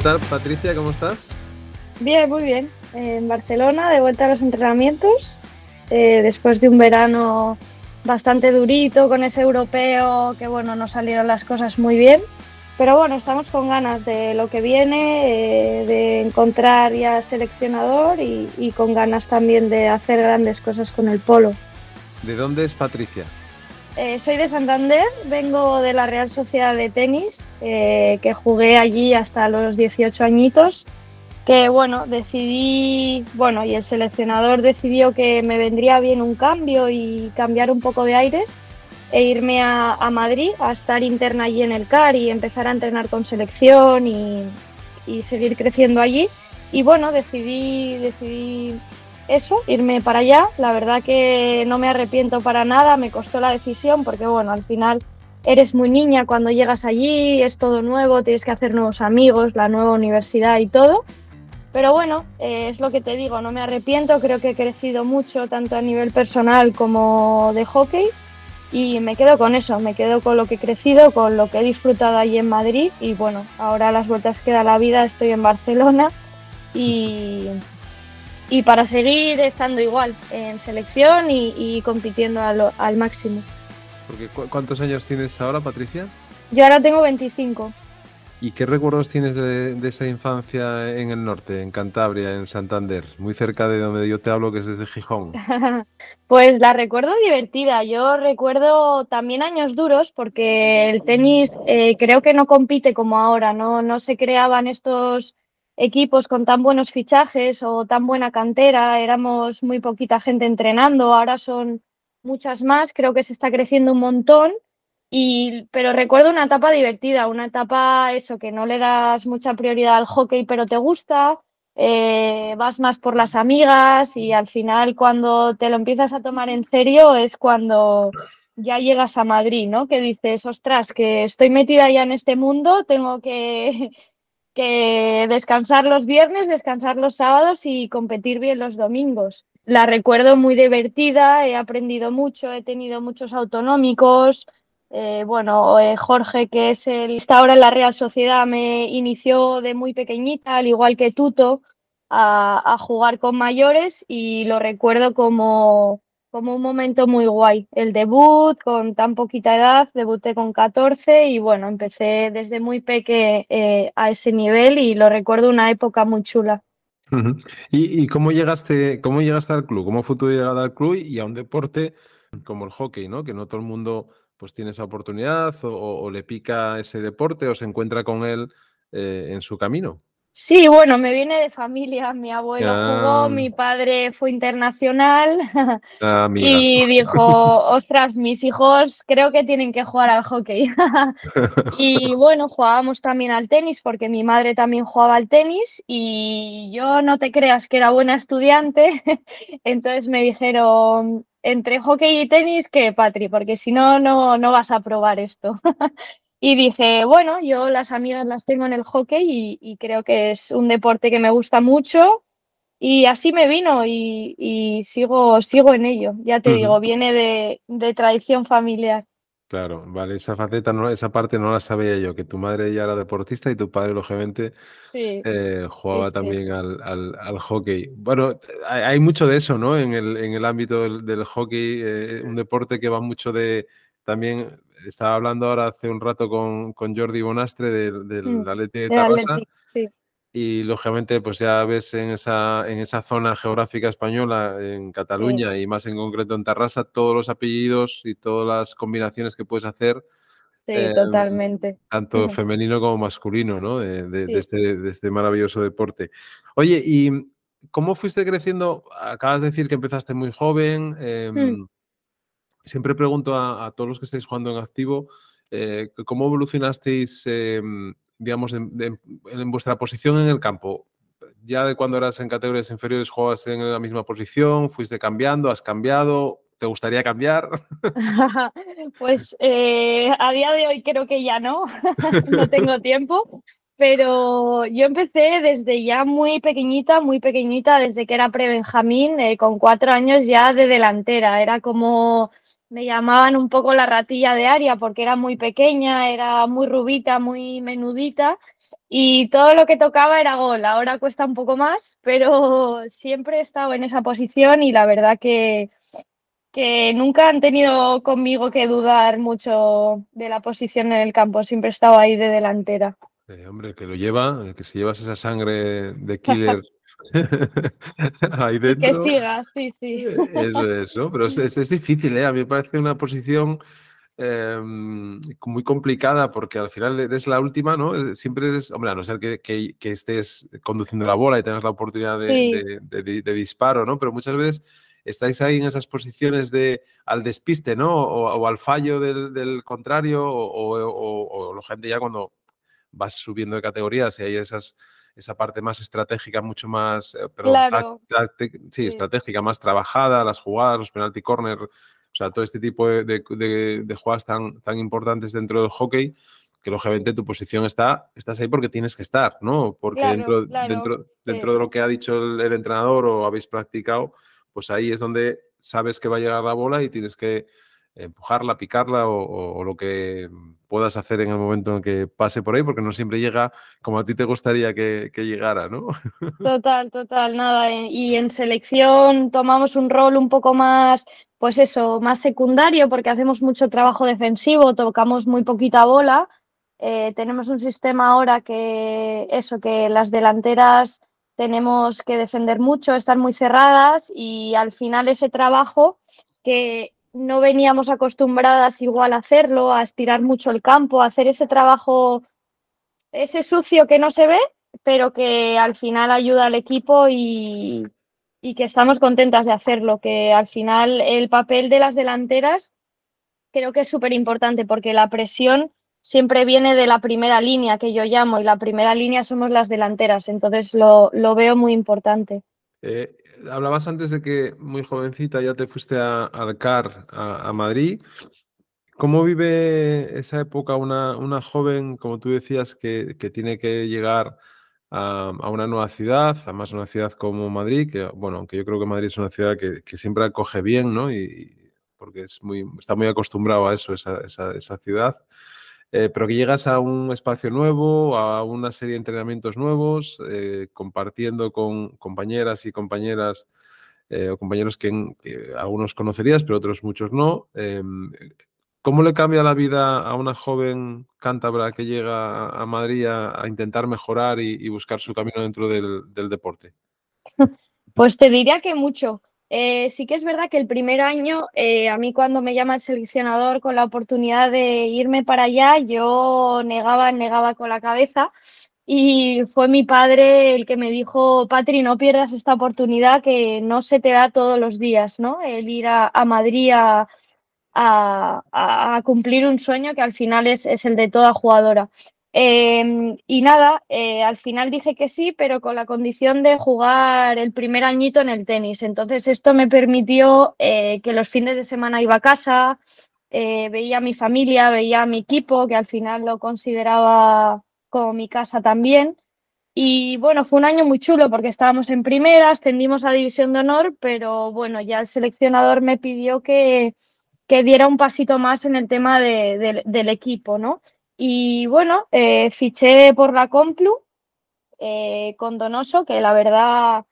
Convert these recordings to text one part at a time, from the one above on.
¿Qué tal, Patricia? ¿Cómo estás? Bien, muy bien. En Barcelona, de vuelta a los entrenamientos, eh, después de un verano bastante durito con ese europeo, que bueno, no salieron las cosas muy bien. Pero bueno, estamos con ganas de lo que viene, eh, de encontrar ya seleccionador y, con ganas también de hacer grandes cosas con el polo. ¿De dónde es Patricia? Eh, soy de Santander, vengo de la Real Sociedad de Tenis, eh, que jugué allí hasta los 18 añitos, que bueno, decidí, bueno, y el seleccionador decidió que me vendría bien un cambio y cambiar un poco de aires e irme a, Madrid a estar interna allí en el CAR y empezar a entrenar con selección y, seguir creciendo allí. Y bueno, decidí, decidí eso, irme para allá. La verdad que no me arrepiento para nada, me costó la decisión porque bueno, al final eres muy niña cuando llegas allí, es todo nuevo, tienes que hacer nuevos amigos, la nueva universidad y todo. Pero bueno, eh, es lo que te digo, no me arrepiento, creo que he crecido mucho tanto a nivel personal como de hockey y me quedo con eso, me quedo con lo que he crecido, con lo que he disfrutado allí en Madrid y bueno, ahora las vueltas que da la vida estoy en Barcelona y, y para seguir estando igual en selección y, compitiendo al máximo. Porque, ¿Cuántos años tienes ahora, Patricia? Yo ahora tengo 25. ¿Y qué recuerdos tienes de, esa infancia en el norte, en Cantabria, en Santander, muy cerca de donde yo te hablo, que es desde Gijón? pues la recuerdo divertida. Yo recuerdo también años duros porque el tenis eh, creo que no compite como ahora, ¿no? no se creaban estos equipos con tan buenos fichajes o tan buena cantera, éramos muy poquita gente entrenando, ahora son muchas más, creo que se está creciendo un montón y, pero recuerdo una etapa divertida, una etapa eso, que no le das mucha prioridad al hockey, pero te gusta, eh, vas más por las amigas y al final cuando te lo empiezas a tomar en serio es cuando ya llegas a Madrid, ¿no? Que dices, ostras, que estoy metida ya en este mundo, tengo que, descansar los viernes, descansar los sábados y competir bien los domingos. La recuerdo muy divertida, he aprendido mucho, he tenido muchos autonómicos, eh, bueno, eh, Jorge, que es el está ahora en la Real Sociedad, me inició de muy pequeñita, al igual que Tuto, a, jugar con mayores y lo recuerdo como, como un momento muy guay. El debut con tan poquita edad, debuté con 14 y bueno, empecé desde muy peque eh, a ese nivel y lo recuerdo una época muy chula. ¿Y, cómo llegaste, cómo llegaste al club? ¿Cómo fue tu llegada al club y a un deporte como el hockey, ¿no? Que no todo el mundo pues tiene esa oportunidad o, le pica ese deporte o se encuentra con él eh, en su camino. Sí, bueno, me viene de familia. Mi abuelo jugó, mi padre fue internacional ah, y dijo, ostras, mis hijos creo que tienen que jugar al hockey. y bueno, jugábamos también al tenis porque mi madre también jugaba al tenis y yo no te creas que era buena estudiante. Entonces me dijeron, entre hockey y tenis que Patri, porque si no, no vas a probar esto. Y dije, bueno, yo las amigas las tengo en el hockey y, creo que es un deporte que me gusta mucho y así me vino y, sigo, sigo en ello. Ya te digo, viene de, tradición familiar. Claro, vale, esa faceta, no, esa parte no la sabía yo, que tu madre ya era deportista y tu padre, lógicamente, eh, jugaba también al, hockey. Bueno, hay, mucho de eso, ¿no? En el, en el ámbito del, hockey, eh, un deporte que va mucho de, también estaba hablando ahora hace un rato con, Jordi Bonastre del, del mm, de Tarrasa. Y lógicamente, pues ya ves en esa, en esa zona geográfica española, en Cataluña y más en concreto en Tarrasa, todos los apellidos y todas las combinaciones que puedes hacer. Sí, em, totalmente. Tanto femenino como masculino, ¿no? De, este, de, este, maravilloso deporte. Oye, ¿y cómo fuiste creciendo? Acabas de decir que empezaste muy joven. Eh, Siempre pregunto a, todos los que estáis jugando en activo, eh, ¿cómo evolucionasteis, em, digamos, en, vuestra posición en el campo? ¿Ya de cuando eras en categorías inferiores jugabas en la misma posición? ¿Fuiste cambiando? ¿Has cambiado? ¿Te gustaría cambiar? pues eh, a día de hoy creo que ya no, no tengo tiempo, pero yo empecé desde ya muy pequeñita, muy pequeñita, desde que era pre-Benjamín, eh, con cuatro años ya de delantera. Era como me llamaban un poco la ratilla de área porque era muy pequeña, era muy rubita, muy menudita y todo lo que tocaba era gol. Ahora cuesta un poco más, pero siempre he estado en esa posición y la verdad que, que nunca han tenido conmigo que dudar mucho de la posición en el campo. Siempre he estado ahí de delantera. hombre, que lo lleva, que si llevas esa sangre de killer Ahí dentro. Que siga, sí, sí. Eso es, ¿no? Pero es, difícil, ¿eh? A mí me parece una posición em, muy complicada porque al final eres la última, ¿no? Siempre eres, hombre, a no ser que, que, estés conduciendo la bola y tengas la oportunidad de, de, disparo, ¿no? Pero muchas veces estáis ahí en esas posiciones de al despiste, ¿no? O, al fallo del, del contrario, o, o, o, gente ya cuando vas subiendo de categorías y hay esas esa parte más estratégica, mucho más, eh, perdón, sí, estratégica, más trabajada, las jugadas, los penalty corner, o sea, todo este tipo de, de, jugadas tan, tan importantes dentro del hockey, que lógicamente tu posición está, estás ahí porque tienes que estar, ¿no? Porque dentro, dentro, dentro de lo que ha dicho el, entrenador o habéis practicado, pues ahí es donde sabes que va a llegar la bola y tienes que empujarla, picarla o, lo que puedas hacer en el momento en que pase por ahí, porque no siempre llega como a ti te gustaría que, llegara, ¿no? Total, total, nada. Eh, y en selección tomamos un rol un poco más, pues eso, más secundario, porque hacemos mucho trabajo defensivo, tocamos muy poquita bola. Eh, tenemos un sistema ahora que eso, que las delanteras tenemos que defender mucho, estar muy cerradas y al final ese trabajo que no veníamos acostumbradas igual a hacerlo, a estirar mucho el campo, a hacer ese trabajo, ese sucio que no se ve, pero que al final ayuda al equipo y, que estamos contentas de hacerlo, que al final el papel de las delanteras creo que es súper importante porque la presión siempre viene de la primera línea que yo llamo y la primera línea somos las delanteras, entonces lo, veo muy importante. Eh, hablabas antes de que muy jovencita ya te fuiste a, al CAR, a, Madrid. ¿Cómo vive esa época una, una joven, como tú decías, que, que tiene que llegar a, a, una nueva ciudad, además una ciudad como Madrid, que bueno, aunque yo creo que Madrid es una ciudad que, que siempre acoge bien, ¿no? Y, porque es muy, está muy acostumbrado a eso, esa, esa, esa ciudad. Eh, pero que llegas a un espacio nuevo, a una serie de entrenamientos nuevos, eh, compartiendo con compañeras y compañeras eh, o compañeros que, algunos conocerías, pero otros muchos no. Em, ¿Cómo le cambia la vida a una joven cántabra que llega a Madrid a, intentar mejorar y, buscar su camino dentro del, del deporte? Pues te diría que mucho. Eh, sí que es verdad que el primer año, eh, a mí cuando me llama el seleccionador con la oportunidad de irme para allá, yo negaba, negaba con la cabeza y fue mi padre el que me dijo, Patri, no pierdas esta oportunidad que no se te da todos los días, ¿no? El ir a, Madrid a, cumplir un sueño que al final es, es el de toda jugadora. Em, y nada, eh, al final dije que sí, pero con la condición de jugar el primer añito en el tenis. Entonces esto me permitió eh, que los fines de semana iba a casa, eh, veía a mi familia, veía a mi equipo, que al final lo consideraba como mi casa también. Y bueno, fue un año muy chulo porque estábamos en primera, ascendimos a División de Honor, pero bueno, ya el seleccionador me pidió que, que diera un pasito más en el tema del equipo, ¿no? Y bueno, eh, fiché por la Complu eh, con Donoso, que la verdad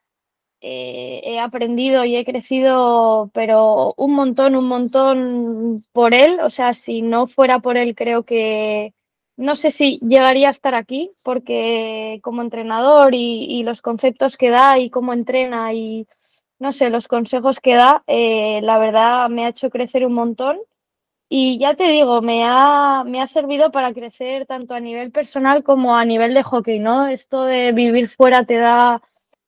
eh, he aprendido y he crecido, pero un montón, un montón por él. O sea, si no fuera por él, creo que no sé si llegaría a estar aquí, porque como entrenador y, y los conceptos que da y cómo entrena y no sé, los consejos que da, la verdad me ha hecho crecer un montón y ya te digo, me ha, me ha servido para crecer tanto a nivel personal como a nivel de hockey, ¿no? Esto de vivir fuera te da,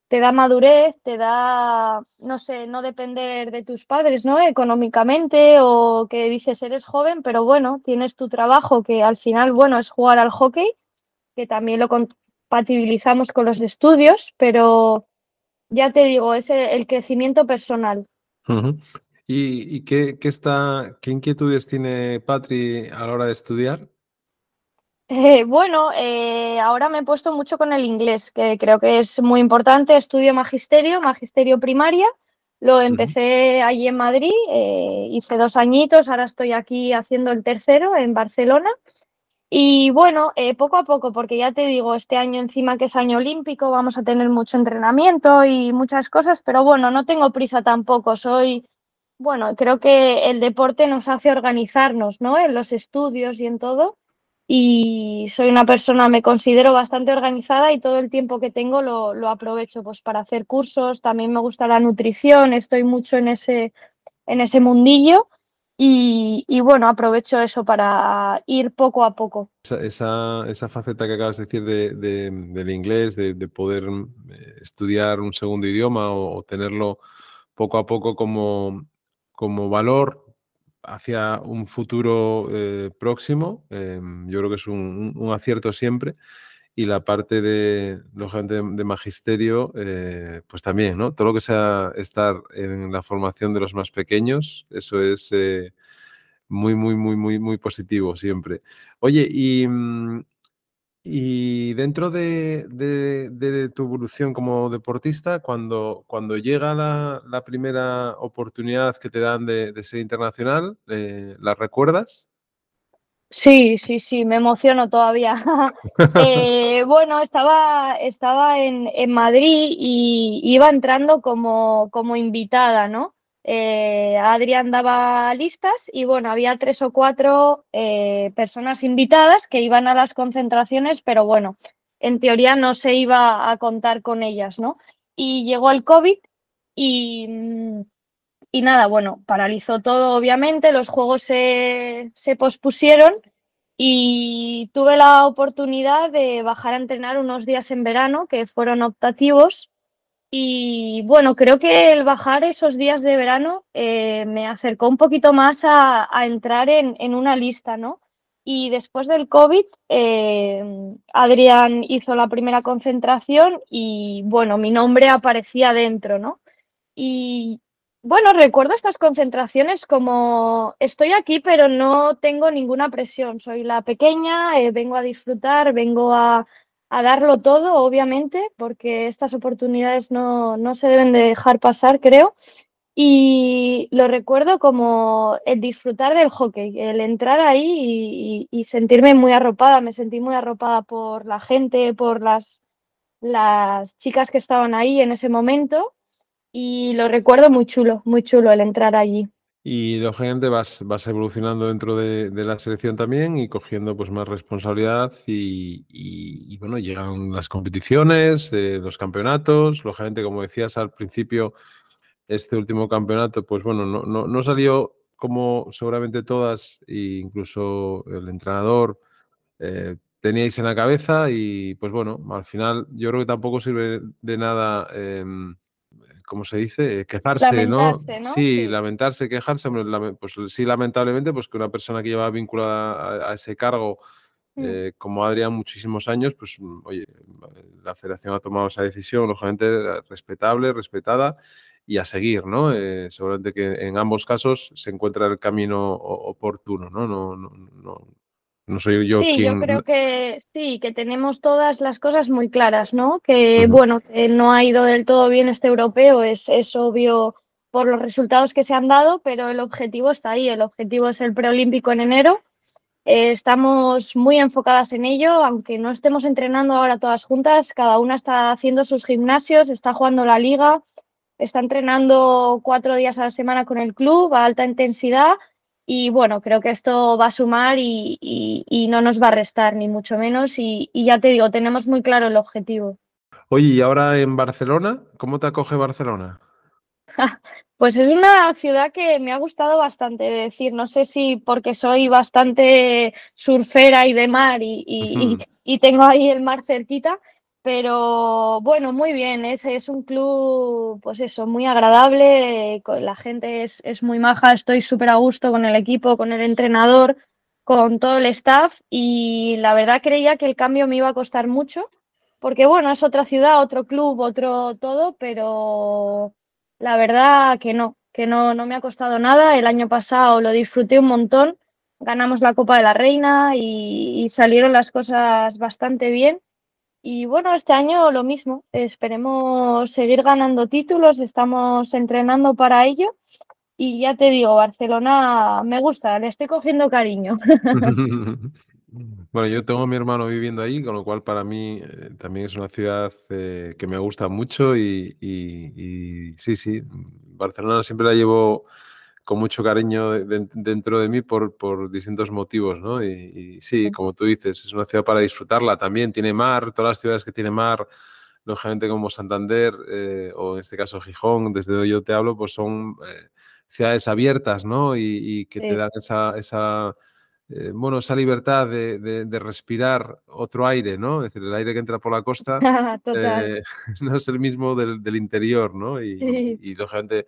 te da madurez, te da, no sé, no depender de tus padres, ¿no? Económicamente o que dices eres joven, pero bueno, tienes tu trabajo que al final, bueno, es jugar al hockey, que también lo compatibilizamos con los estudios, pero ya te digo, es el, crecimiento personal. ¿Y, qué, está, qué inquietudes tiene Patri a la hora de estudiar? Eh, bueno, eh, ahora me he puesto mucho con el inglés, que creo que es muy importante. Estudio magisterio, magisterio primaria, Lo empecé allí en Madrid, eh, hice dos añitos, ahora estoy aquí haciendo el tercero en Barcelona. Y bueno, eh, poco a poco, porque ya te digo, este año encima que es año olímpico, vamos a tener mucho entrenamiento y muchas cosas, pero bueno, no tengo prisa tampoco. Soy, bueno, creo que el deporte nos hace organizarnos, ¿no? En los estudios y en todo y soy una persona, me considero bastante organizada y todo el tiempo que tengo lo, aprovecho pues, para hacer cursos, también me gusta la nutrición, estoy mucho en ese, en ese mundillo y, bueno, aprovecho eso para ir poco a poco. Esa, esa, faceta que acabas de decir de, del inglés, de, poder eh, estudiar un segundo idioma o, tenerlo poco a poco como, como valor hacia un futuro eh, próximo. Em, yo creo que es un, acierto siempre. Y la parte de, lógicamente, de, magisterio, eh, pues también, ¿no? Todo lo que sea estar en la formación de los más pequeños, eso es eh, muy, muy, muy, muy, muy positivo siempre. Oye, y mm, y dentro de, tu evolución como deportista, cuando, cuando llega la, primera oportunidad que te dan de, ser internacional, eh, ¿la recuerdas? Sí, sí, sí, me emociono todavía. Eh, bueno, estaba, estaba en, en, Madrid y iba entrando como, como invitada, ¿no? Eh, Adrián daba listas y bueno, había tres o cuatro eh, personas invitadas que iban a las concentraciones, pero bueno, en teoría no se iba a contar con ellas, ¿no? Y llegó el COVID y, y nada, bueno, paralizó todo obviamente, los juegos se, se pospusieron y tuve la oportunidad de bajar a entrenar unos días en verano que fueron optativos y bueno, creo que el bajar esos días de verano eh, me acercó un poquito más a, entrar en, una lista, ¿no? Y después del COVID, eh, Adrián hizo la primera concentración y bueno, mi nombre aparecía dentro, ¿no? Y bueno, recuerdo estas concentraciones como estoy aquí, pero no tengo ninguna presión. Soy la pequeña, eh, vengo a disfrutar, vengo a, a darlo todo, obviamente, porque estas oportunidades no, se deben de dejar pasar, creo. Y lo recuerdo como el disfrutar del hockey, el entrar ahí y, sentirme muy arropada. Me sentí muy arropada por la gente, por las, las chicas que estaban ahí en ese momento. Y lo recuerdo muy chulo, muy chulo el entrar allí. Y lógicamente vas, vas evolucionando dentro de, la selección también y cogiendo pues más responsabilidad y, bueno, llegan las competiciones, eh, los campeonatos, lógicamente como decías al principio, este último campeonato pues bueno, no, no, salió como seguramente todas e incluso el entrenador eh, teníais en la cabeza y pues bueno, al final yo creo que tampoco sirve de nada. Em, ¿cómo se dice? Quejarse, ¿no? Sí, lamentarse, quejarse. Pues sí, lamentablemente, pues que una persona que lleva vinculada a, ese cargo, mm. eh, como Adrián, muchísimos años, pues mm, oye, la federación ha tomado esa decisión, lógicamente respetable, respetada y a seguir, ¿no? Eh, seguramente que en ambos casos se encuentra el camino oportuno, ¿no? No, no, no, no soy yo sí, yo creo que sí, que tenemos todas las cosas muy claras, ¿no? Que bueno, que no ha ido del todo bien este europeo, es, es obvio por los resultados que se han dado, pero el objetivo está ahí, el objetivo es el preolímpico en enero. Eh, estamos muy enfocadas en ello, aunque no estemos entrenando ahora todas juntas, cada una está haciendo sus gimnasios, está jugando la liga, está entrenando cuatro días a la semana con el club a alta intensidad y bueno, creo que esto va a sumar y, no nos va a restar, ni mucho menos. Y, ya te digo, tenemos muy claro el objetivo. Oye, y ahora en Barcelona, ¿cómo te acoge Barcelona? Pues es una ciudad que me ha gustado bastante, decir, no sé si porque soy bastante surfera y de mar y tengo ahí el mar cerquita, pero bueno, muy bien, es, es un club, pues eso, muy agradable, la gente es, es muy maja, estoy súper a gusto con el equipo, con el entrenador, con todo el staff y la verdad creía que el cambio me iba a costar mucho, porque bueno, es otra ciudad, otro club, otro todo, pero la verdad que no, que no, no me ha costado nada, el año pasado lo disfruté un montón, ganamos la Copa de la Reina y salieron las cosas bastante bien y bueno, este año lo mismo, esperemos seguir ganando títulos, estamos entrenando para ello y ya te digo, Barcelona me gusta, le estoy cogiendo cariño. Bueno, yo tengo a mi hermano viviendo ahí, con lo cual para mí eh, también es una ciudad eh, que me gusta mucho y, y, sí, sí, Barcelona siempre la llevo con mucho cariño dentro de mí por, por distintos motivos, ¿no? Y, sí, como tú dices, es una ciudad para disfrutarla también, tiene mar, todas las ciudades que tienen mar, lógicamente como Santander eh, o en este caso Gijón, desde donde yo te hablo, pues son eh, ciudades abiertas, ¿no? Y, que te dan esa, esa eh, bueno, esa libertad de, de, respirar otro aire, ¿no? Es decir, el aire que entra por la costa no es el mismo del, del interior, ¿no? Y, y lógicamente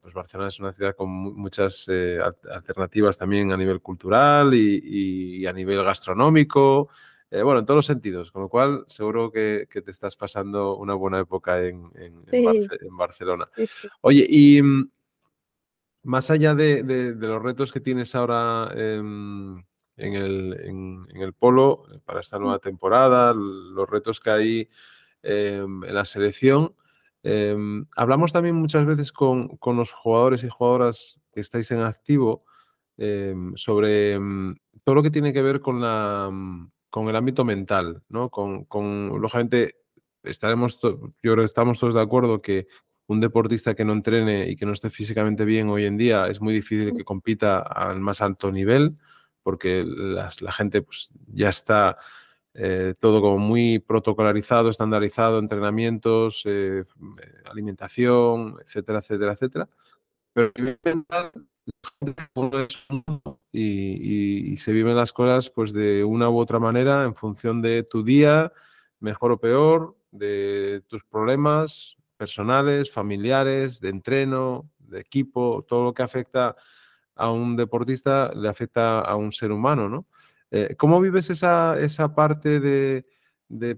pues Barcelona es una ciudad con muchas eh, alternativas también a nivel cultural y, a nivel gastronómico, eh, bueno, en todos los sentidos, con lo cual seguro que, te estás pasando una buena época en, Barcelona. Oye, y mm, más allá de, los retos que tienes ahora en, el, polo eh, para esta nueva mm. temporada, los retos que hay em, en la selección, Em, hablamos también muchas veces con, los jugadores y jugadoras que estáis en activo em, sobre em, todo lo que tiene que ver con, la, con el ámbito mental, ¿no? Con, lógicamente, estaremos, yo creo que estamos todos de acuerdo que un deportista que no entrene y que no esté físicamente bien hoy en día es muy difícil que compita al más alto nivel porque la gente pues, ya está eh, todo como muy protocolarizado, estandarizado, entrenamientos, eh, alimentación, etcétera, etcétera, etcétera. Pero y, y, se viven las cosas pues de una u otra manera en función de tu día, mejor o peor, de tus problemas personales, familiares, de entreno, de equipo, todo lo que afecta a un deportista le afecta a un ser humano, ¿no? Eh, ¿Cómo vives esa, esa parte de,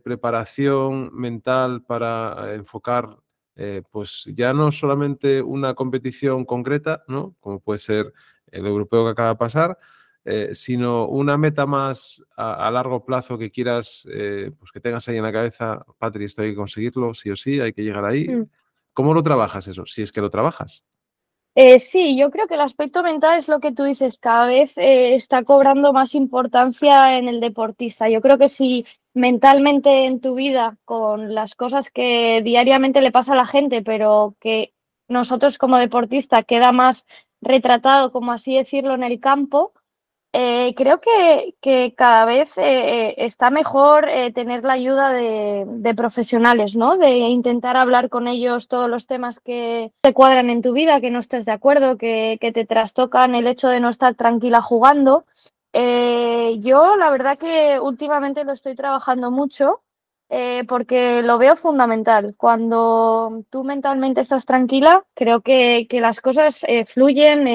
preparación mental para enfocar, eh, pues ya no solamente una competición concreta, ¿no? como puede ser el europeo que acaba de pasar, eh, sino una meta más a, largo plazo que quieras, pues que tengas ahí en la cabeza, Patri, esto hay que conseguirlo, sí o sí, hay que llegar ahí. Mm. ¿Cómo lo trabajas eso? Si es que lo trabajas. Eh, sí, yo creo que el aspecto mental es lo que tú dices, cada vez eh, está cobrando más importancia en el deportista. Yo creo que si mentalmente en tu vida, con las cosas que diariamente le pasa a la gente, pero que nosotros como deportista queda más retratado, como así decirlo, en el campo, eh, creo que, cada vez eh, eh, está mejor tener la ayuda de, profesionales, ¿no? De intentar hablar con ellos todos los temas que te cuadran en tu vida, que no estés de acuerdo, que, te trastocan el hecho de no estar tranquila jugando. yo la verdad que últimamente lo estoy trabajando mucho porque lo veo fundamental. Cuando tú mentalmente estás tranquila, creo que, que las cosas fluyen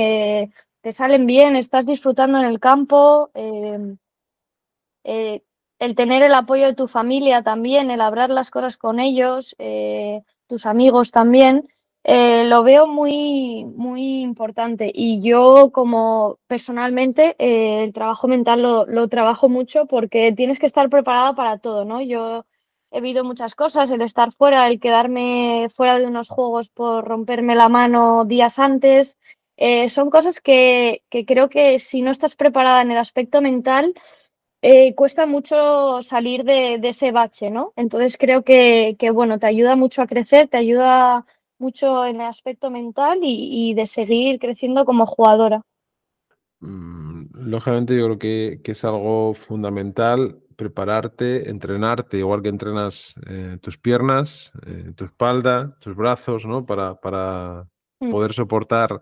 te salen bien, estás disfrutando en el campo, em, eh, el tener el apoyo de tu familia también, el hablar las cosas con ellos, eh, tus amigos también, eh, lo veo muy, muy importante. Y yo como personalmente el trabajo mental lo, lo, trabajo mucho porque tienes que estar preparado para todo, ¿no? Yo he vivido muchas cosas, el estar fuera, el quedarme fuera de unos juegos por romperme la mano días antes, eh, son cosas que, creo que si no estás preparada en el aspecto mental, eh, cuesta mucho salir de, ese bache, ¿no? Entonces creo que, bueno, te ayuda mucho a crecer, te ayuda mucho en el aspecto mental y, de seguir creciendo como jugadora. Mm, lógicamente yo creo que, es algo fundamental prepararte, entrenarte, igual que entrenas eh, tus piernas, tu espalda, tus brazos, ¿no? Para, para mm. poder soportar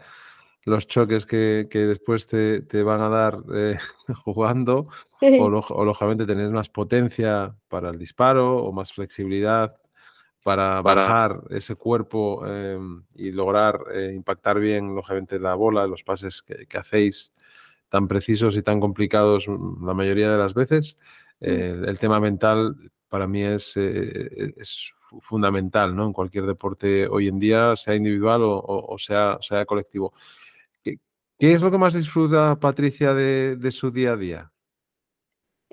los choques que, después te, van a dar eh, jugando, o, lógicamente tener más potencia para el disparo o más flexibilidad para, bajar ese cuerpo em, y lograr eh, impactar bien, lógicamente, la bola, los pases que, hacéis tan precisos y tan complicados mm, la mayoría de las veces. Mm. el tema mental para mí es, eh, es fundamental ¿no? en cualquier deporte hoy en día, sea individual o, sea, sea colectivo. ¿Qué es lo que más disfruta Patricia de, su día a día?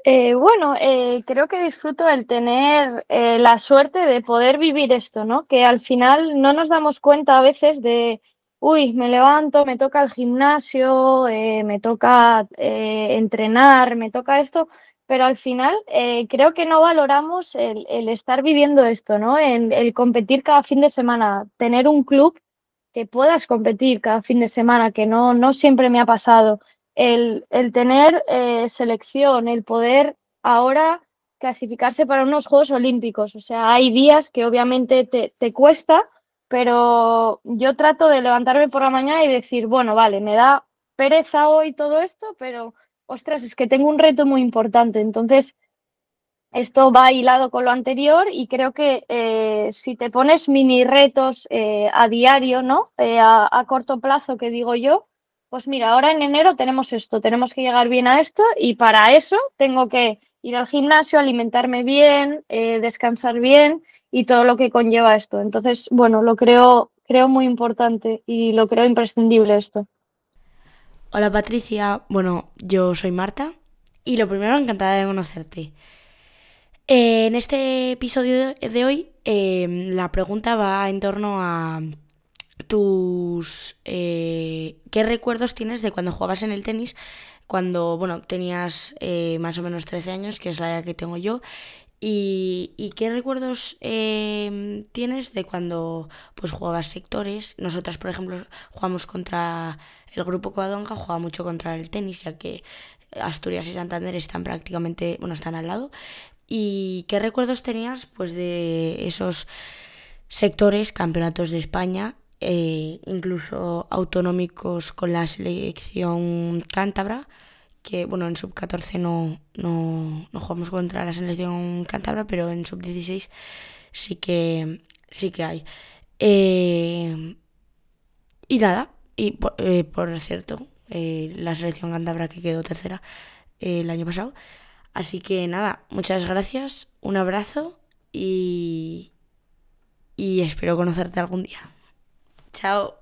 Eh, bueno, eh, creo que disfruto el tener eh, la suerte de poder vivir esto, ¿no? Que al final no nos damos cuenta a veces de, uy, me levanto, me toca el gimnasio, me toca entrenar, me toca esto, pero al final creo que no valoramos el, estar viviendo esto, ¿no? el competir cada fin de semana, tener un club que puedas competir cada fin de semana, que no, no siempre me ha pasado el, tener eh, selección, el poder ahora clasificarse para unos Juegos Olímpicos. O sea, hay días que obviamente te, cuesta, pero yo trato de levantarme por la mañana y decir, bueno, vale, me da pereza hoy todo esto, pero ostras, es que tengo un reto muy importante. Entonces, esto va hilado con lo anterior y creo que eh, si te pones mini retos eh, a diario, ¿no? a, corto plazo, que digo yo, pues mira, ahora en enero tenemos esto, tenemos que llegar bien a esto y para eso tengo que ir al gimnasio, alimentarme bien, eh, descansar bien y todo lo que conlleva esto. Entonces, bueno, lo creo, creo muy importante y lo creo imprescindible esto. Hola Patricia, bueno, yo soy Marta y lo primero encantada de conocerte. Eh, en este episodio de hoy eh, la pregunta va en torno a tus... Eh, ¿Qué recuerdos tienes de cuando jugabas en el tenis? Cuando, bueno, tenías eh, más o menos 13 años, que es la edad que tengo yo. ¿Y, qué recuerdos em, tienes de cuando pues jugabas sectores? Nosotras, por ejemplo, jugamos contra el grupo Coadonga, jugaba mucho contra el tenis, ya que Asturias y Santander están prácticamente, bueno, están al lado. ¿Y qué recuerdos tenías pues de esos sectores, campeonatos de España eh, incluso autonómicos con la selección cántabra, que bueno, en sub-14 no, no, jugamos contra la selección cántabra, pero en sub-16 sí que, sí que hay. Eh, y nada, y por, eh, cierto, la selección cántabra que quedó tercera el año pasado. Así que nada, muchas gracias, un abrazo y, y espero conocerte algún día. Chao.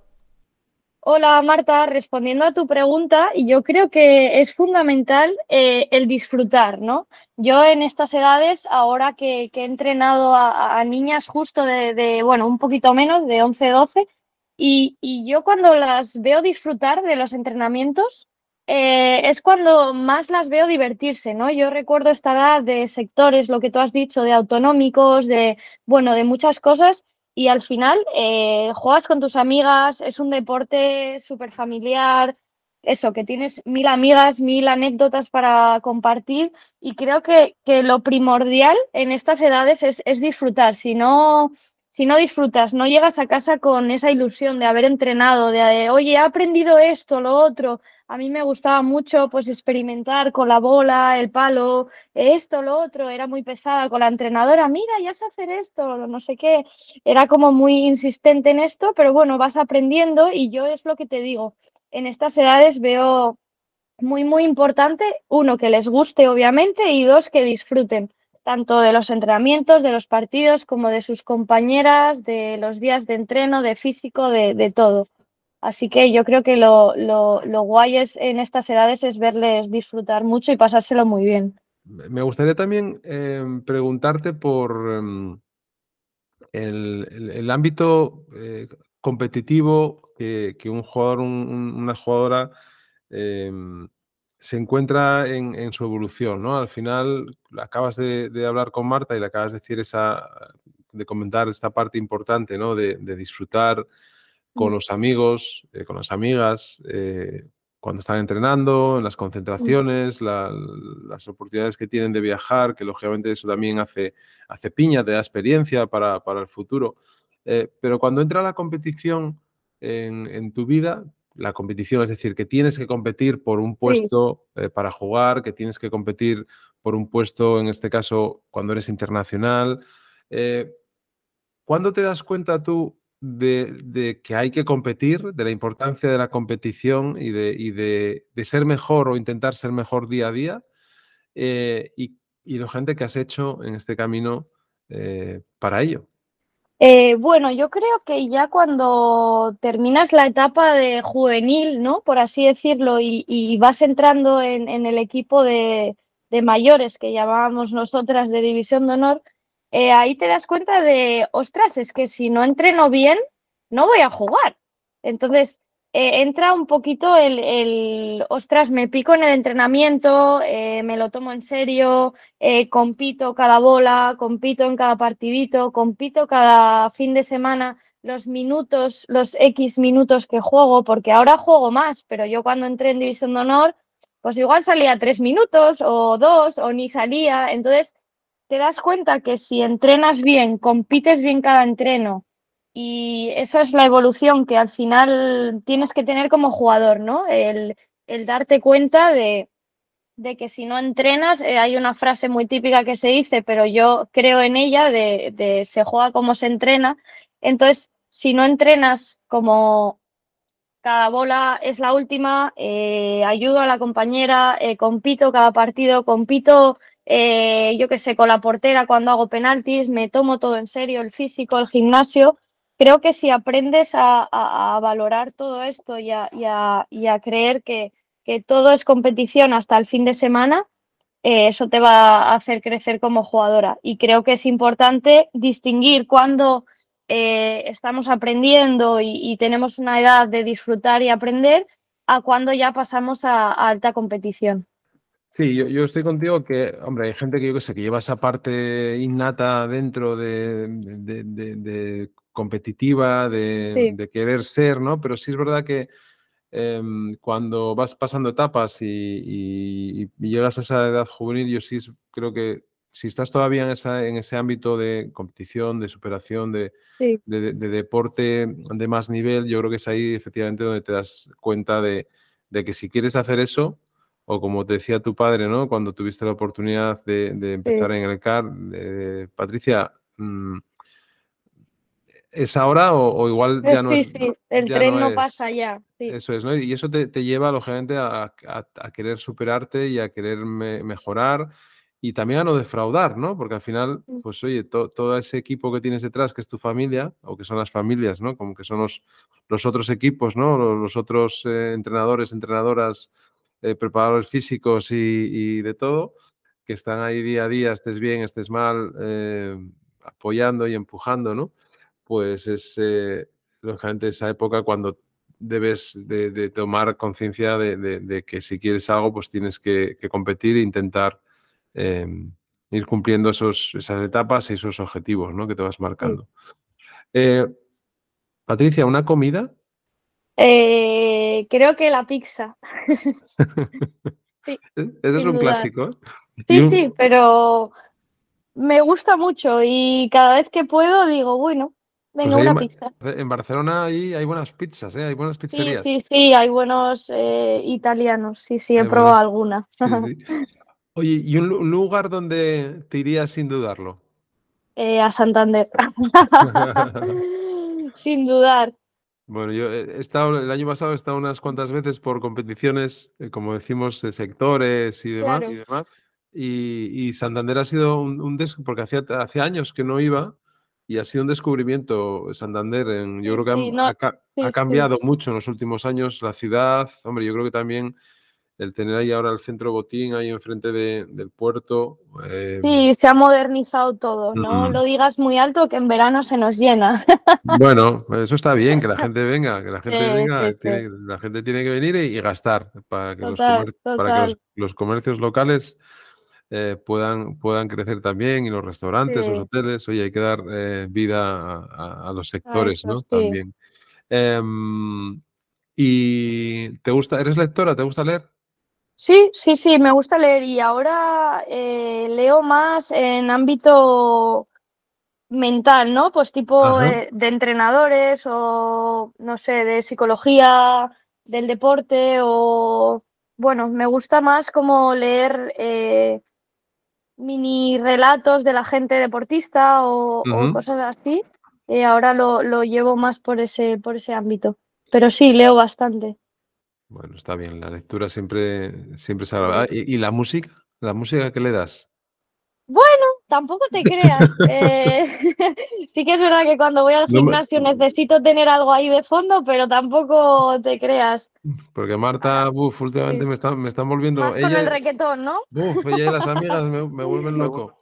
Hola Marta, respondiendo a tu pregunta, yo creo que es fundamental eh, el disfrutar, ¿no? Yo en estas edades, ahora que, he entrenado a, niñas justo de, bueno, un poquito menos, de 11, 12, y, yo cuando las veo disfrutar de los entrenamientos, eh, es cuando más las veo divertirse, ¿no? Yo recuerdo esta edad de sectores, lo que tú has dicho, de autonómicos, de, bueno, de muchas cosas, y al final eh, juegas con tus amigas, es un deporte súper familiar, eso, que tienes mil amigas, mil anécdotas para compartir y creo que, lo primordial en estas edades es, es disfrutar. Si no, si no disfrutas, no llegas a casa con esa ilusión de haber entrenado, de, oye, he aprendido esto, lo otro. A mí me gustaba mucho pues experimentar con la bola, el palo, esto, lo otro. Era muy pesada con la entrenadora. Mira, ya sé hacer esto, no sé qué. Era como muy insistente en esto, pero bueno, vas aprendiendo y yo es lo que te digo. En estas edades veo muy, muy importante, uno, que les guste, obviamente, y dos, que disfruten tanto de los entrenamientos, de los partidos, como de sus compañeras, de los días de entreno, de físico, de, todo. Así que yo creo que lo, lo, guay es, en estas edades es verles disfrutar mucho y pasárselo muy bien. Me gustaría también em, preguntarte por em, el, ámbito eh, competitivo que, un jugador, una jugadora em, se encuentra en, su evolución, ¿no? Al final acabas de, hablar con Marta y le acabas de decir esa, de comentar esta parte importante, ¿no? De, disfrutar con mm. los amigos, eh, con las amigas, eh, cuando están entrenando, en las mm. concentraciones, las oportunidades que tienen de viajar, que lógicamente eso también hace, hace piña, te da experiencia para, el futuro. Eh, pero cuando entra la competición en, en tu vida, la competición, es decir, que tienes que competir por un puesto eh, para jugar, que tienes que competir por un puesto, en este caso, cuando eres internacional. Eh, ¿Cuándo te das cuenta tú de, que hay que competir, de la importancia de la competición y de, ser mejor o intentar ser mejor día a día? Eh, y, y, lo gente que has hecho en este camino para ello. Eh, bueno, yo creo que ya cuando terminas la etapa de juvenil, ¿no? Por así decirlo, y, vas entrando en, el equipo de, de mayores que llamábamos nosotras de división de honor, eh, ahí te das cuenta de, ostras, es que si no entreno bien, no voy a jugar. Entonces, eh, entra un poquito el, ostras, me pico en el entrenamiento, eh, me lo tomo en serio, compito cada bola, compito en cada partidito, compito cada fin de semana los minutos, los X minutos que juego, porque ahora juego más, pero yo cuando entré en División de Honor, pues igual salía tres minutos o dos o ni salía. Entonces, te das cuenta que si entrenas bien, compites bien cada entreno y esa es la evolución que al final tienes que tener como jugador, ¿no? El, darte cuenta de, que si no entrenas, eh, hay una frase muy típica que se dice, pero yo creo en ella, de, de se juega como se entrena. Entonces, si no entrenas como cada bola es la última, eh, ayudo a la compañera, eh, compito cada partido, compito, yo qué sé, con la portera cuando hago penaltis, me tomo todo en serio, el físico, el gimnasio. Creo que si aprendes a, valorar todo esto y a, creer que, todo es competición hasta el fin de semana, eso te va a hacer crecer como jugadora. Y creo que es importante distinguir cuando eh, estamos aprendiendo y, tenemos una edad de disfrutar y aprender a cuando ya pasamos a, alta competición. Sí, yo, estoy contigo que, hombre, hay gente que yo que sé, que lleva esa parte innata dentro de, competitiva, de, querer ser, ¿no? Pero sí es verdad que em, cuando vas pasando etapas y, llegas a esa edad juvenil, yo sí creo que si estás todavía en, esa, en ese ámbito de competición, de superación, de, de, deporte de más nivel, yo creo que es ahí efectivamente donde te das cuenta de, que si quieres hacer eso, o como te decía tu padre, ¿no? Cuando tuviste la oportunidad de, empezar en el CAR, Patricia, mm, ¿es ahora o, igual ya no sí, Sí, el tren no, pasa ya. Eso es, ¿no? Y eso te, lleva, lógicamente, a, a, querer superarte y a querer mejorar y también a no defraudar, ¿no? Porque al final, mm. pues oye, todo ese equipo que tienes detrás, que es tu familia, o que son las familias, ¿no? Como que son los, los otros equipos, ¿no? Los, otros eh, entrenadores, entrenadoras, eh, preparadores físicos y, de todo, que están ahí día a día, estés bien, estés mal, eh, apoyando y empujando, ¿no? Pues es, lógicamente, esa época cuando debes de, tomar conciencia de, que si quieres algo, pues tienes que, que competir e intentar Em, ir cumpliendo esos, esas etapas y esos objetivos ¿no? que te vas marcando. Eh, Patricia, ¿una comida? Eh, creo que la pizza. sí, e-, es un clásico. ¿eh? Sí, sí, pero me gusta mucho y cada vez que puedo digo, bueno, pues venga, una pizza. En Barcelona hay, hay buenas pizzas, hay buenas pizzerías. Sí, sí, sí, hay buenos italianos, sí, sí, he probado alguna. Oye, ¿y un, lugar donde te irías sin dudarlo? Eh, a Santander. sin dudar. Bueno, yo he estado, el año pasado he estado unas cuantas veces por competiciones, eh, como decimos, de sectores y demás. Y, demás. Y, Santander ha sido un, un porque hacía, hace años que no iba y ha sido un descubrimiento Santander. En, yo creo que ha, cambiado mucho en los últimos años la ciudad. Hombre, yo creo que también el tener ahí ahora el centro botín ahí enfrente del puerto. Eh, sí, se ha modernizado todo. No lo digas muy alto que en verano se nos llena. Bueno, eso está bien, que la gente venga, que la gente venga, la gente tiene que venir y, gastar para que, los, para que los, comercios locales eh, puedan, puedan crecer también y los restaurantes, los hoteles. Oye, hay que dar eh, vida a, los sectores, ¿no? También. Em, ¿Y te gusta, eres lectora? ¿Te gusta leer? Sí, sí, sí, me gusta leer y ahora eh, leo más en ámbito mental, ¿no? Pues tipo de, entrenadores o, no sé, de psicología, del deporte o, bueno, me gusta más como leer eh, mini relatos de la gente deportista o, cosas así. Y ahora lo, lo llevo más por ese, por ese ámbito. Pero sí, leo bastante. Bueno, está bien, la lectura siempre, siempre se ¿Y, la música? ¿La música qué le das? Bueno, tampoco te creas. Eh, sí que es verdad que cuando voy al gimnasio necesito tener algo ahí de fondo, pero tampoco te creas. Porque Marta, uf, últimamente me, están, me están volviendo. Más con el requetón, ¿no? Uf, ella y las amigas me, me vuelven loco.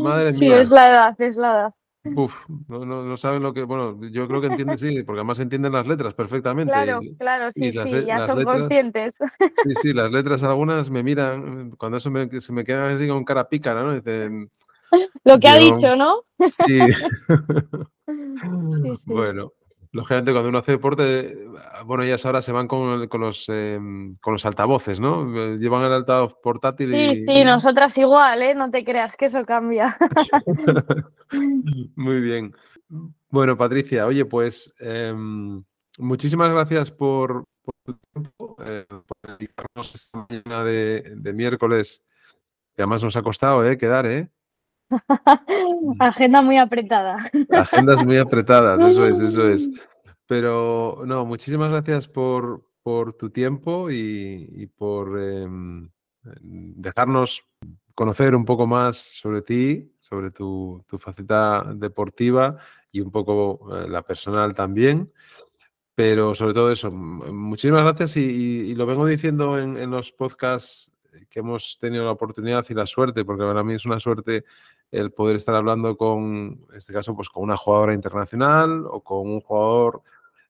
Madre mía. Sí, es la edad, es la edad. Uf, no, no, no, saben lo que. Bueno, yo creo que entienden, sí, porque además entienden las letras perfectamente. Claro, claro, sí, sí, ya son conscientes. Sí, sí, las letras algunas me miran, cuando eso me, se me quedan así con cara pícara, ¿no? Dicen. Lo que ha dicho, ¿no? Sí. sí, sí. Bueno, Lógicamente, cuando uno hace deporte, bueno, ellas ahora se van con, con los, em, con los altavoces, ¿no? Llevan el altavoz portátil y... Sí, sí, nosotras igual, ¿eh? No te creas que eso cambia. Muy bien. Bueno, Patricia, oye, pues em, muchísimas gracias por, tu tiempo, eh, por dedicarnos esta mañana de, de, miércoles, que además nos ha costado, ¿eh? Quedar, ¿eh? Agenda muy apretada. Agendas muy apretadas, eso es, eso es. Pero no, muchísimas gracias por, por tu tiempo y, por em, dejarnos conocer un poco más sobre ti, sobre tu, faceta deportiva y un poco eh, la personal también. Pero sobre todo eso, muchísimas gracias y, lo vengo diciendo en, en, los podcasts que hemos tenido la oportunidad y la suerte, porque para mí es una suerte el poder estar hablando con, en este caso, pues con una jugadora internacional o con un jugador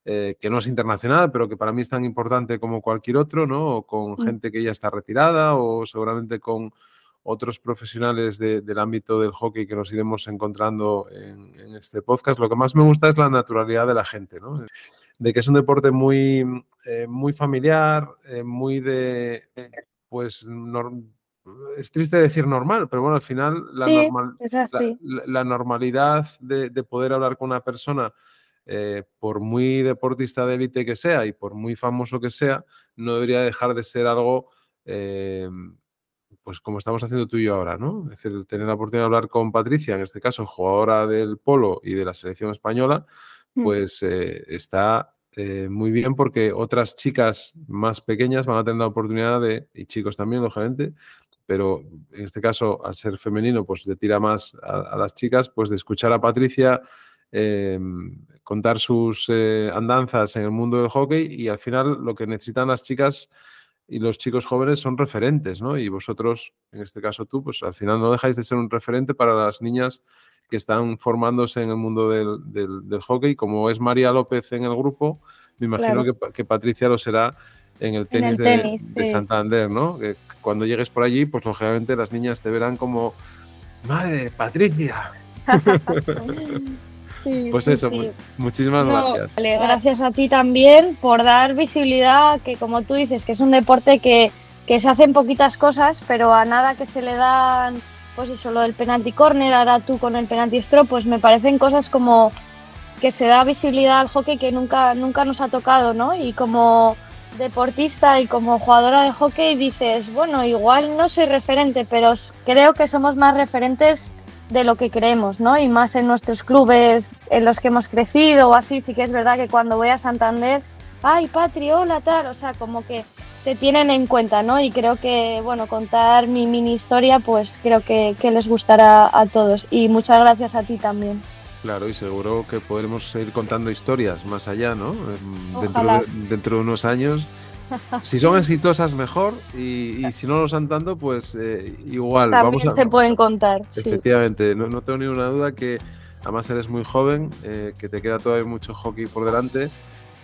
eh, que no es internacional, pero que para mí es tan importante como cualquier otro, ¿no? O con mm. gente que ya está retirada o seguramente con otros profesionales del ámbito del hockey que nos iremos encontrando en, este podcast. Lo que más me gusta es la naturalidad de la gente, ¿no? De que es un deporte muy, eh, muy familiar, eh, muy de, pues, es triste decir normal, pero bueno, al final la, la, normalidad de, poder hablar con una persona, eh, por muy deportista de élite que sea y por muy famoso que sea, no debería dejar de ser algo, eh, pues como estamos haciendo tú y yo ahora, ¿no? Es decir, tener la oportunidad de hablar con Patricia, en este caso jugadora del polo y de la selección española, mm. pues eh, está muy bien porque otras chicas más pequeñas van a tener la oportunidad de, y chicos también, lógicamente, pero en este caso, al ser femenino, pues le tira más a, las chicas, pues de escuchar a Patricia em, contar sus eh, andanzas en el mundo del hockey y al final lo que necesitan las chicas y los chicos jóvenes son referentes, ¿no? Y vosotros, en este caso tú, pues al final no dejáis de ser un referente para las niñas que están formándose en el mundo del, del, hockey, como es María López en el grupo, me imagino que, que Patricia lo será en el tenis, de, Santander, ¿no? Que cuando llegues por allí, pues lógicamente las niñas te verán como, madre, Patricia. pues eso, muchísimas gracias. gracias a ti también por dar visibilidad, que como tú dices, que es un deporte que, que se hacen poquitas cosas, pero a nada que se le dan, pues eso, lo del penalty corner, ahora tú con el penalty straw, pues me parecen cosas como que se da visibilidad al hockey que nunca, nunca nos ha tocado, ¿no? Y como deportista y como jugadora de hockey dices, bueno, igual no soy referente, pero creo que somos más referentes de lo que creemos, ¿no? Y más en nuestros clubes en los que hemos crecido o así, sí que es verdad que cuando voy a Santander, ay, Patri, hola, tal, o sea, como que te tienen en cuenta, ¿no? Y creo que, bueno, contar mi mini historia, pues creo que, que les gustará a todos. Y muchas gracias a ti también. Claro, y seguro que podremos seguir contando historias más allá, ¿no? Dentro de, dentro de unos años. Si son exitosas, mejor. Y, si no lo son tanto, pues eh, igual. También vamos a, se pueden contar. Efectivamente, no, no, tengo ninguna duda que además eres muy joven, eh, que te queda todavía mucho hockey por delante.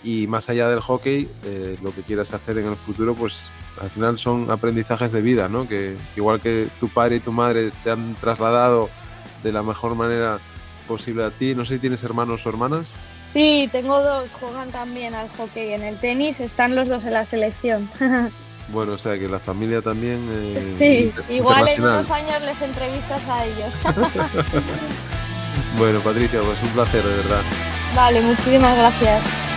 Y más allá del hockey, eh, lo que quieras hacer en el futuro, pues al final son aprendizajes de vida, ¿no? Que igual que tu padre y tu madre te han trasladado de la mejor manera posible a ti. No sé si tienes hermanos o hermanas. Sí, tengo dos, juegan también al hockey. En el tenis están los dos en la selección. Bueno, o sea que la familia también. Eh, sí, igual en unos años les entrevistas a ellos. bueno, Patricia, pues un placer, de verdad. Vale, muchísimas gracias.